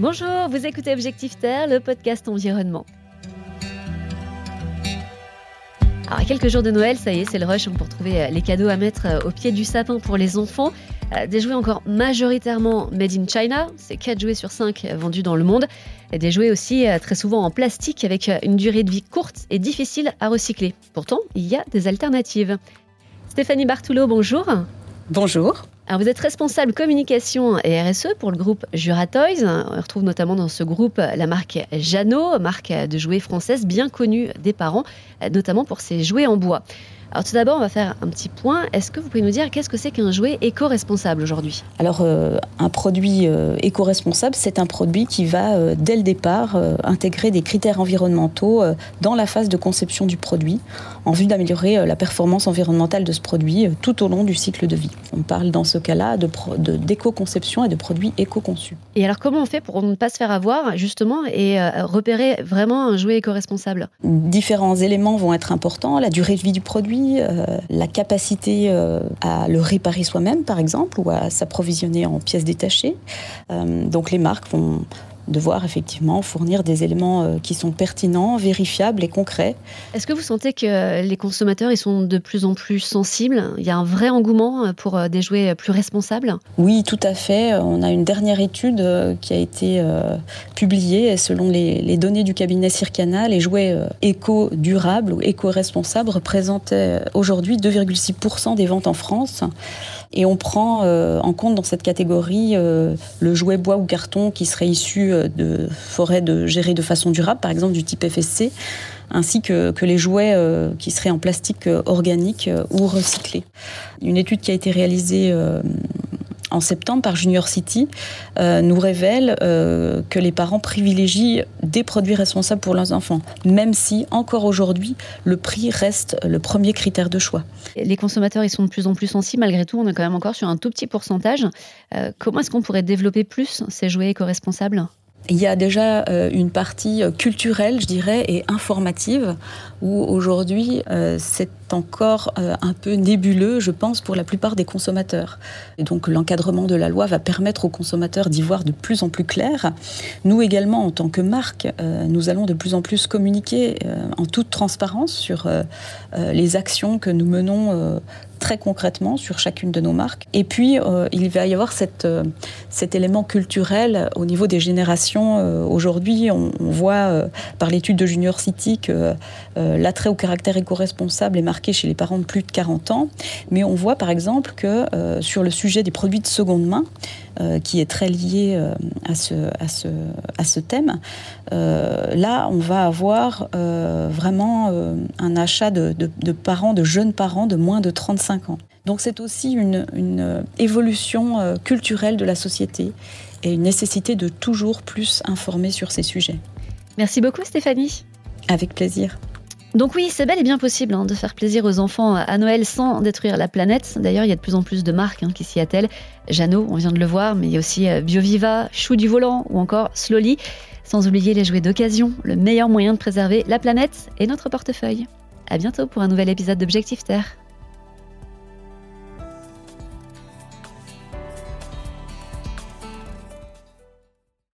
Bonjour, vous écoutez Objectif Terre, le podcast environnement. Alors, à quelques jours de Noël, ça y est, c'est le rush pour trouver les cadeaux à mettre au pied du sapin pour les enfants. Euh, des jouets encore majoritairement made in China, c'est 4 jouets sur 5 vendus dans le monde. Des jouets aussi euh, très souvent en plastique avec une durée de vie courte et difficile à recycler. Pourtant, il y a des alternatives. Stéphanie Bartoulot, bonjour. Bonjour. Alors vous êtes responsable communication et RSE pour le groupe Jura Toys. On retrouve notamment dans ce groupe la marque Jeannot, marque de jouets française bien connue des parents, notamment pour ses jouets en bois. Alors tout d'abord, on va faire un petit point. Est-ce que vous pouvez nous dire qu'est-ce que c'est qu'un jouet éco-responsable aujourd'hui? Alors euh, un produit euh, éco-responsable, c'est un produit qui va euh, dès le départ intégrer des critères environnementaux dans la phase de conception du produit en vue d'améliorer la performance environnementale de ce produit tout au long du cycle de vie. On parle dans ce cas-là d'éco-conception et de produits éco-conçus. Et alors comment on fait pour ne pas se faire avoir justement et repérer vraiment un jouet éco-responsable? Différents éléments vont être importants, la durée de vie du produit, euh, la capacité euh, à le réparer soi-même, par exemple, ou à s'approvisionner en pièces détachées. Euh, donc les marques vont devoir effectivement fournir des éléments euh, qui sont pertinents, vérifiables et concrets. Est-ce que vous sentez que les consommateurs ils sont de plus en plus sensibles? Il y a un vrai engouement pour euh, des jouets plus responsables? Oui, tout à fait. On a une dernière étude euh, qui a été publiée. Selon les, données du cabinet Circana, les jouets éco-durables ou éco-responsables représentaient aujourd'hui 2,6% des ventes en France. Et on prend en compte dans cette catégorie le jouet bois ou carton qui serait issu euh, de forêts de, gérées de façon durable, par exemple du type FSC, ainsi que, que les jouets euh, qui seraient en plastique euh, organique ou recyclé. Une étude qui a été réalisée en septembre par Junior City euh, nous révèle euh, que les parents privilégient des produits responsables pour leurs enfants, même si encore aujourd'hui le prix reste le premier critère de choix. Les consommateurs ils sont de plus en plus sensibles, malgré tout on est quand même encore sur un tout petit pourcentage. Euh, comment est-ce qu'on pourrait développer plus ces jouets éco-responsables? Il y a déjà euh, une partie euh, culturelle, je dirais, et informative, où aujourd'hui euh, c'est encore un peu nébuleux, je pense, pour la plupart des consommateurs. Et donc l'encadrement de la loi va permettre aux consommateurs d'y voir de plus en plus clair. Nous également, en tant que marque, nous allons de plus en plus communiquer en toute transparence sur les actions que nous menons très concrètement sur chacune de nos marques. Et puis, euh, il va y avoir euh, cet élément culturel au niveau des générations. Euh, aujourd'hui, on, voit par l'étude de Junior City que l'attrait au caractère éco-responsable est marqué chez les parents de plus de 40 ans. Mais on voit par exemple que sur le sujet des produits de seconde main, qui est très lié à, ce, thème, là, on va avoir vraiment un achat de, de, de parents, de jeunes parents de moins de 35 ans. Donc c'est aussi une, une, évolution euh, culturelle de la société et une nécessité de toujours plus informer sur ces sujets. Merci beaucoup Stéphanie. Avec plaisir. Donc oui, c'est bel et bien possible hein, de faire plaisir aux enfants à Noël sans détruire la planète. D'ailleurs, il y a de plus en plus de marques hein, qui s'y attellent. Jeannot, on vient de le voir, mais il y a aussi euh, BioViva, Chou du volant ou encore Slowly. Sans oublier les jouets d'occasion, le meilleur moyen de préserver la planète et notre portefeuille. À bientôt pour un nouvel épisode d'Objectif Terre.